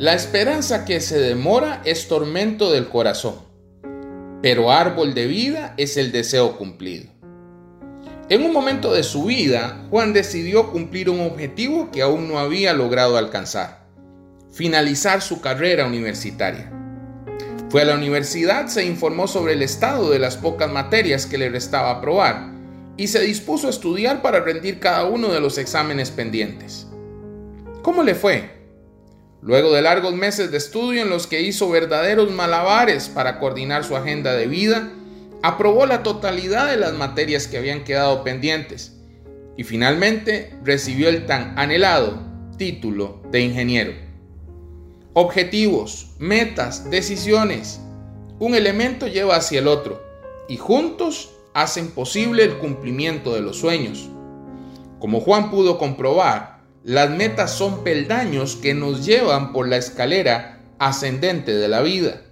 La esperanza que se demora es tormento del corazón, pero árbol de vida es el deseo cumplido. En un momento de su vida, Juan decidió cumplir un objetivo que aún no había logrado alcanzar, finalizar su carrera universitaria. Fue a la universidad, se informó sobre el estado de las pocas materias que le restaba aprobar y se dispuso a estudiar para rendir cada uno de los exámenes pendientes. ¿Cómo le fue? Luego de largos meses de estudio en los que hizo verdaderos malabares para coordinar su agenda de vida, aprobó la totalidad de las materias que habían quedado pendientes y finalmente recibió el tan anhelado título de ingeniero. Objetivos, metas, decisiones. Un elemento lleva hacia el otro y juntos hacen posible el cumplimiento de los sueños. Como Juan pudo comprobar, las metas son peldaños que nos llevan por la escalera ascendente de la vida,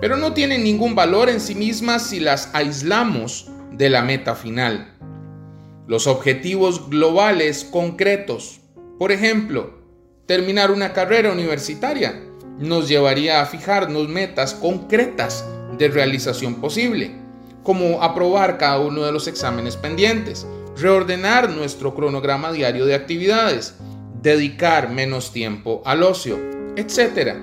pero no tienen ningún valor en sí mismas si las aislamos de la meta final. Los objetivos globales concretos, por ejemplo, terminar una carrera universitaria, nos llevaría a fijarnos metas concretas de realización posible, como aprobar cada uno de los exámenes pendientes, reordenar nuestro cronograma diario de actividades, dedicar menos tiempo al ocio, etc.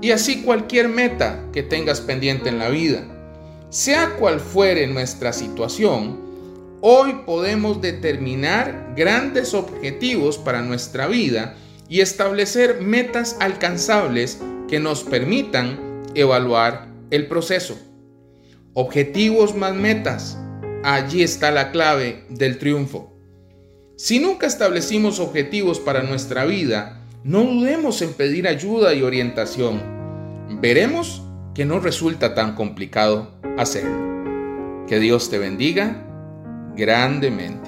Y así cualquier meta que tengas pendiente en la vida. Sea cual fuere nuestra situación, hoy podemos determinar grandes objetivos para nuestra vida y establecer metas alcanzables que nos permitan evaluar el proceso. Objetivos más metas Allí está la clave del triunfo. Si nunca establecimos objetivos para nuestra vida, no dudemos en pedir ayuda y orientación. Veremos que no resulta tan complicado hacerlo. Que Dios te bendiga grandemente.